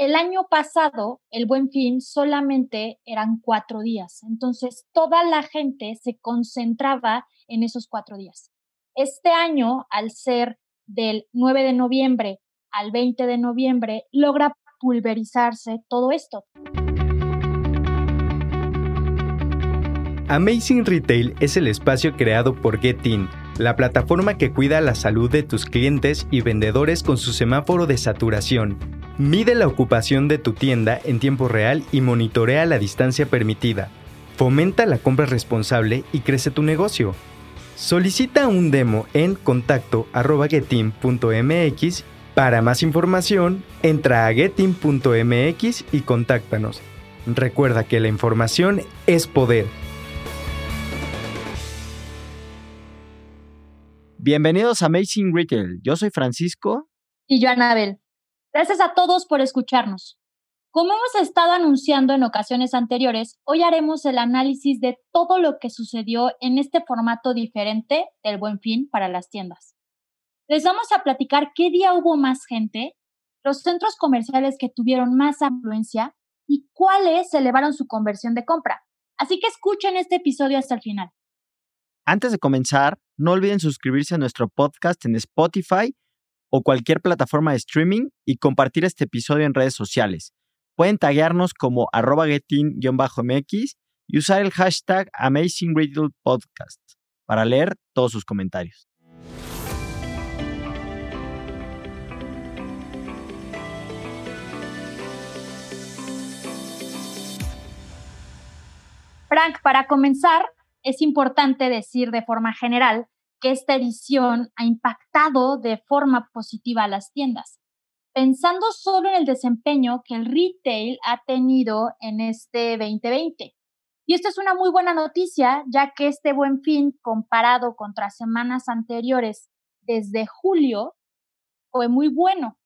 el año pasado, el buen fin solamente eran cuatro días. Entonces, toda la gente se concentraba en esos cuatro días. Este año, al ser del 9 de noviembre al 20 de noviembre, logra pulverizarse todo esto. Amazing Retail es el espacio creado por Getin, la plataforma que cuida la salud de tus clientes y vendedores con su semáforo de saturación. Mide la ocupación de tu tienda en tiempo real y monitorea la distancia permitida. Fomenta la compra responsable y crece tu negocio. Solicita un demo en contacto.getin.mx. Para más información, entra a getin.mx y contáctanos. Recuerda que la información es poder. Bienvenidos a Amazing Retail. Yo soy Francisco. Y yo, Anabel. Gracias a todos por escucharnos. Como hemos estado anunciando en ocasiones anteriores, hoy haremos el análisis de todo lo que sucedió en este formato diferente del buen fin para las tiendas. Les vamos a platicar qué día hubo más gente, los centros comerciales que tuvieron más afluencia y cuáles elevaron su conversión de compra. Así que escuchen este episodio hasta el final. Antes de comenzar, no olviden suscribirse a nuestro podcast en Spotify o cualquier plataforma de streaming y compartir este episodio en redes sociales. Pueden taguearnos como arroba getin-mx y usar el hashtag Amazing Podcast para leer todos sus comentarios. Frank, para comenzar, es importante decir de forma general que esta edición ha impactado de forma positiva a las tiendas, pensando solo en el desempeño que el retail ha tenido en este 2020. Y esto es una muy buena noticia, ya que este buen fin, comparado contra semanas anteriores desde julio, fue muy bueno.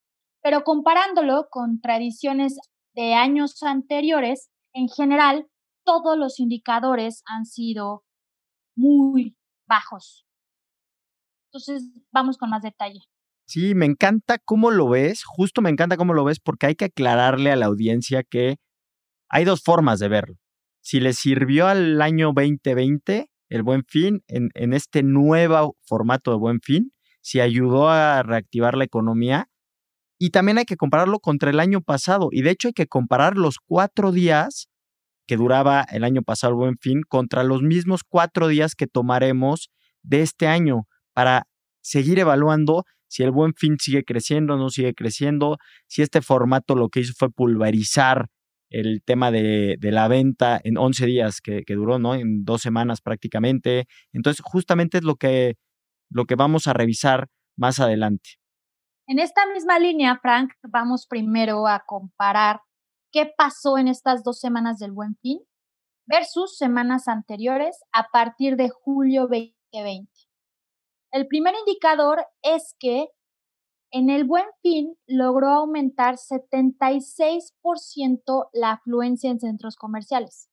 Pero comparándolo con tradiciones de años anteriores, en general, todos los indicadores han sido muy bajos. Entonces, vamos con más detalle. Sí, me encanta cómo lo ves, justo me encanta cómo lo ves porque hay que aclararle a la audiencia que hay dos formas de verlo. Si le sirvió al año 2020 el buen fin en, en este nuevo formato de buen fin, si ayudó a reactivar la economía, y también hay que compararlo contra el año pasado. Y de hecho hay que comparar los cuatro días que duraba el año pasado el buen fin contra los mismos cuatro días que tomaremos de este año para seguir evaluando si el buen fin sigue creciendo no sigue creciendo, si este formato lo que hizo fue pulverizar el tema de, la venta en 11 días que, que, duró, ¿no? En dos semanas prácticamente. Entonces, justamente es lo que, lo que vamos a revisar más adelante. En esta misma línea, Frank, vamos primero a comparar qué pasó en estas dos semanas del buen fin versus semanas anteriores a partir de julio 2020. El primer indicador es que en el buen fin logró aumentar 76% la afluencia en centros comerciales,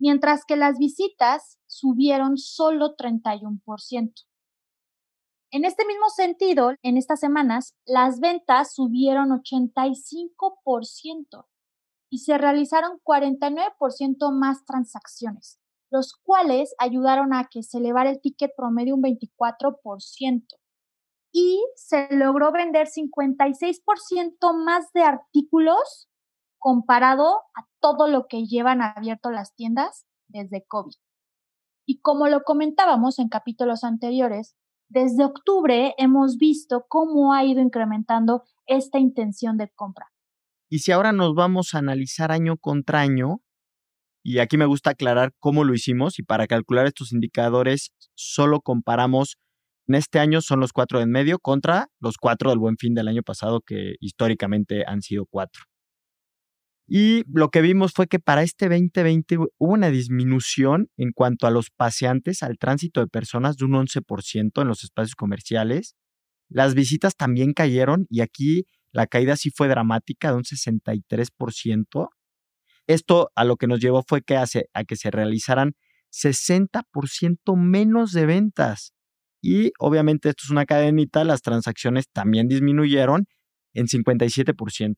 mientras que las visitas subieron solo 31%. En este mismo sentido, en estas semanas, las ventas subieron 85% y se realizaron 49% más transacciones, los cuales ayudaron a que se elevara el ticket promedio un 24% y se logró vender 56% más de artículos comparado a todo lo que llevan abierto las tiendas desde COVID. Y como lo comentábamos en capítulos anteriores, desde octubre hemos visto cómo ha ido incrementando esta intención de compra. Y si ahora nos vamos a analizar año contra año, y aquí me gusta aclarar cómo lo hicimos, y para calcular estos indicadores solo comparamos, en este año son los cuatro en medio contra los cuatro del buen fin del año pasado, que históricamente han sido cuatro. Y lo que vimos fue que para este 2020 hubo una disminución en cuanto a los paseantes, al tránsito de personas de un 11% en los espacios comerciales. Las visitas también cayeron y aquí la caída sí fue dramática, de un 63%. Esto a lo que nos llevó fue que hace, a que se realizaran 60% menos de ventas. Y obviamente esto es una cadenita, las transacciones también disminuyeron en 57%.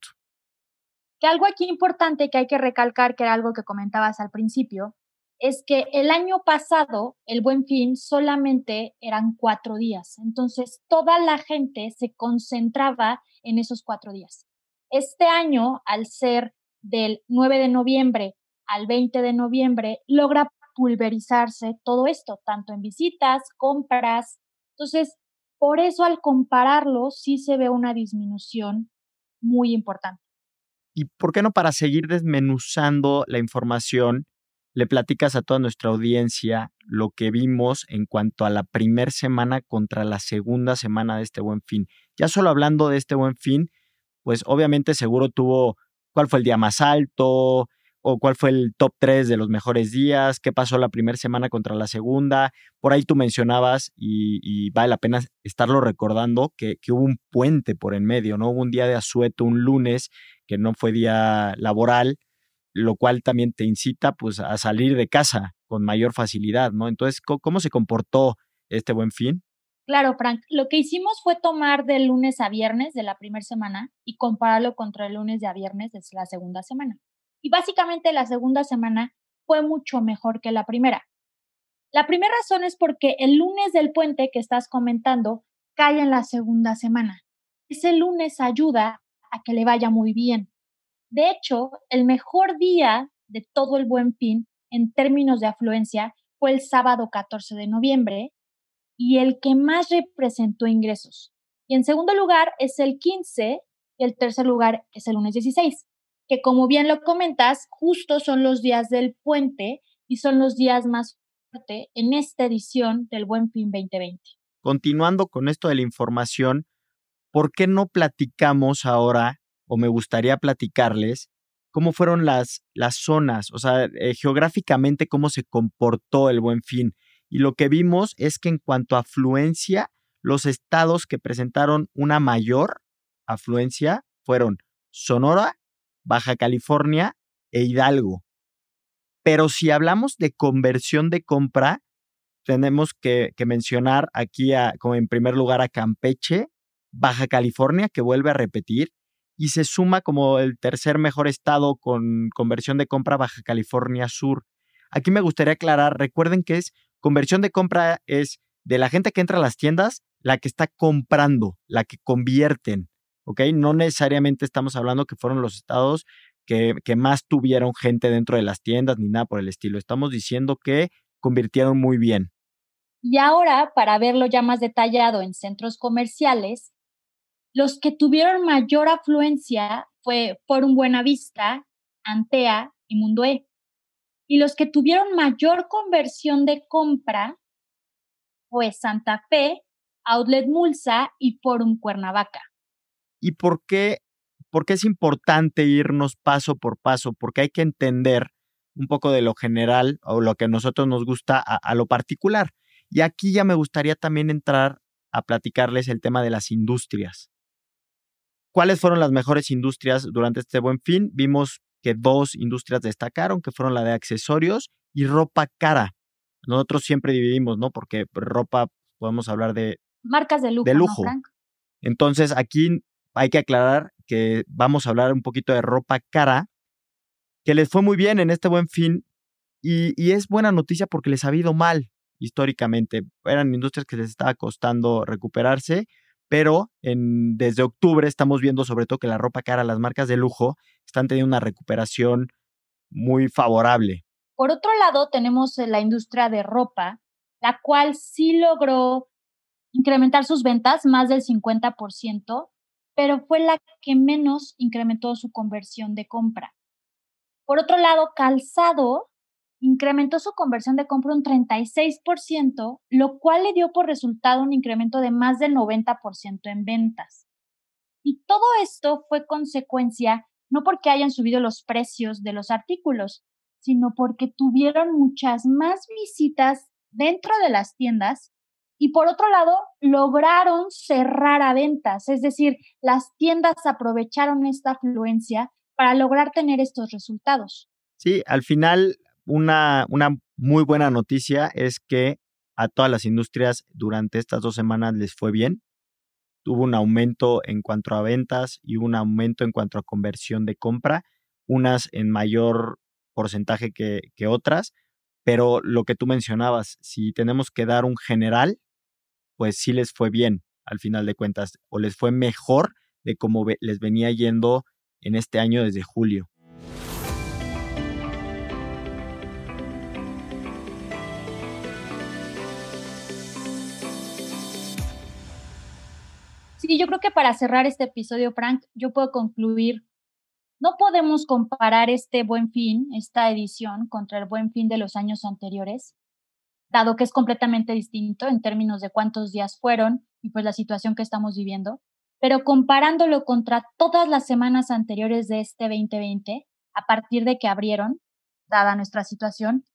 Que algo aquí importante que hay que recalcar, que era algo que comentabas al principio, es que el año pasado, el buen fin, solamente eran cuatro días. Entonces, toda la gente se concentraba en esos cuatro días. Este año, al ser del 9 de noviembre al 20 de noviembre, logra pulverizarse todo esto, tanto en visitas, compras. Entonces, por eso al compararlo, sí se ve una disminución muy importante. ¿Y por qué no para seguir desmenuzando la información, le platicas a toda nuestra audiencia lo que vimos en cuanto a la primera semana contra la segunda semana de este buen fin? Ya solo hablando de este buen fin, pues obviamente seguro tuvo cuál fue el día más alto, o cuál fue el top 3 de los mejores días, qué pasó la primera semana contra la segunda. Por ahí tú mencionabas, y, vale la pena estarlo recordando, que, hubo un puente por en medio, ¿no? Hubo un día de asueto, un lunes, que no fue día laboral, lo cual también te incita pues a salir de casa con mayor facilidad, ¿no? Entonces, ¿cómo, se comportó este buen fin? Claro, Frank, lo que hicimos fue tomar de lunes a viernes de la primera semana y compararlo contra el lunes de a viernes de la segunda semana. Y básicamente la segunda semana fue mucho mejor que la primera. La primera razón es porque el lunes del puente que estás comentando cae en la segunda semana. Ese lunes ayuda a que le vaya muy bien. De hecho, el mejor día de todo el buen fin en términos de afluencia fue el sábado 14 de noviembre y el que más representó ingresos. Y en segundo lugar es el 15 y el tercer lugar es el lunes 16 que como bien lo comentas, justo son los días del puente y son los días más fuertes en esta edición del Buen Fin 2020. Continuando con esto de la información, ¿por qué no platicamos ahora, o me gustaría platicarles, cómo fueron las, las zonas, o sea, eh, geográficamente cómo se comportó el Buen Fin? Y lo que vimos es que en cuanto a afluencia, los estados que presentaron una mayor afluencia fueron Sonora, Baja California e Hidalgo. Pero si hablamos de conversión de compra, tenemos que, mencionar aquí, como en primer lugar, a Campeche, Baja California, que vuelve a repetir, y se suma como el tercer mejor estado con conversión de compra Baja California Sur. Aquí me gustaría aclarar, recuerden que es conversión de compra es de la gente que entra a las tiendas, la que está comprando, la que convierten. ¿ok? No necesariamente estamos hablando que fueron los estados que, más tuvieron gente dentro de las tiendas ni nada por el estilo. Estamos diciendo que convirtieron muy bien. Y ahora, para verlo ya más detallado en centros comerciales, los que tuvieron mayor afluencia fue Forum Buenavista, Antea y Mundo E. Y los que tuvieron mayor conversión de compra fue Santa Fe, Outlet Mulsa y Forum Cuernavaca y por qué, por qué es importante irnos paso por paso, porque hay que entender un poco de lo general o lo que a nosotros nos gusta a, lo particular. Y aquí ya me gustaría también entrar a platicarles el tema de las industrias. ¿Cuáles fueron las mejores industrias durante este buen fin? Vimos que dos industrias destacaron, que fueron la de accesorios y ropa cara. Nosotros siempre dividimos, ¿no? Porque ropa podemos hablar de... Marcas de lujo. De lujo. Entonces aquí hay que aclarar que vamos a hablar un poquito de ropa cara, que les fue muy bien en este buen fin y, es buena noticia porque les ha ido mal históricamente. Eran industrias que les estaba costando recuperarse, pero desde octubre estamos viendo sobre todo que la ropa cara, las marcas de lujo, están teniendo una recuperación muy favorable. Por otro lado, tenemos la industria de ropa, la cual sí logró incrementar sus ventas más del 50%, pero fue la que menos incrementó su conversión de compra. Por otro lado, calzado incrementó su conversión de compra un 36%, lo cual le dio por resultado un incremento de más del 90% en ventas. Y todo esto fue consecuencia no porque hayan subido los precios de los artículos, sino porque tuvieron muchas más visitas dentro de las tiendas y por otro lado, lograron cerrar a ventas, es decir, las tiendas aprovecharon esta afluencia para lograr tener estos resultados. Sí, al final, una, una muy buena noticia es que a todas las industrias durante estas dos semanas les fue bien. tuvo un aumento en cuanto a ventas y un aumento en cuanto a conversión de compra, unas en mayor porcentaje que, que otras, pero lo que tú mencionabas, si tenemos que dar un general, pues sí les fue bien al final de cuentas, o les fue mejor de cómo les venía yendo en este año desde julio. Sí, yo creo que para cerrar este episodio, Frank, yo puedo concluir, no podemos comparar este buen fin, esta edición, contra el buen fin de los años anteriores, dado que es completamente distinto en términos de cuántos días fueron y pues la situación que estamos viviendo, pero comparándolo contra todas las semanas anteriores de este 2020, a partir de que abrieron, dada nuestra situación,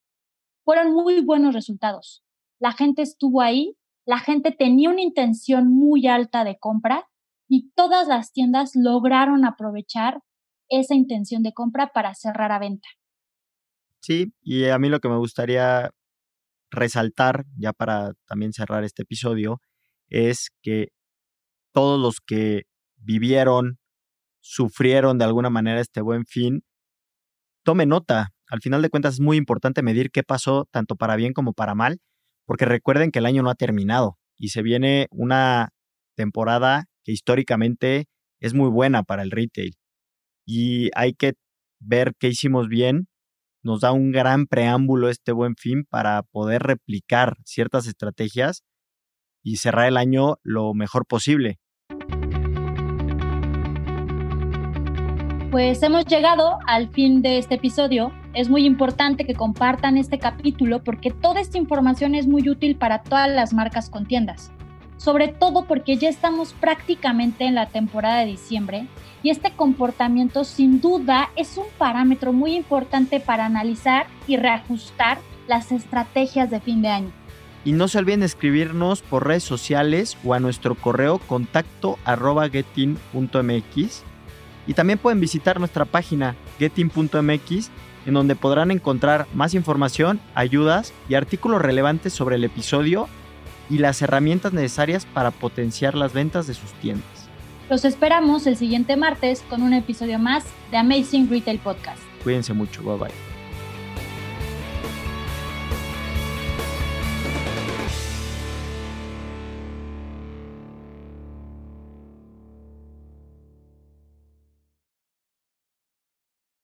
fueron muy buenos resultados. La gente estuvo ahí la gente tenía una intención muy alta de compra y todas las tiendas lograron aprovechar esa intención de compra para cerrar a venta. Sí, y a mí lo que me gustaría resaltar, ya para también cerrar este episodio, es que todos los que vivieron, sufrieron de alguna manera este buen fin, tome nota. Al final de cuentas es muy importante medir qué pasó tanto para bien como para mal porque recuerden que el año no ha terminado y se viene una temporada que históricamente es muy buena para el retail. Y hay que ver qué hicimos bien. Nos da un gran preámbulo este buen fin para poder replicar ciertas estrategias y cerrar el año lo mejor posible. Pues hemos llegado al fin de este episodio. Es muy importante que compartan este capítulo porque toda esta información es muy útil para todas las marcas con tiendas. Sobre todo porque ya estamos prácticamente en la temporada de diciembre y este comportamiento sin duda es un parámetro muy importante para analizar y reajustar las estrategias de fin de año. Y no se olviden escribirnos por redes sociales o a nuestro correo contacto y también pueden visitar nuestra página getin.mx en donde podrán encontrar más información, ayudas y artículos relevantes sobre el episodio y las herramientas necesarias para potenciar las ventas de sus tiendas. Los esperamos el siguiente martes con un episodio más de Amazing Retail Podcast. Cuídense mucho, bye bye.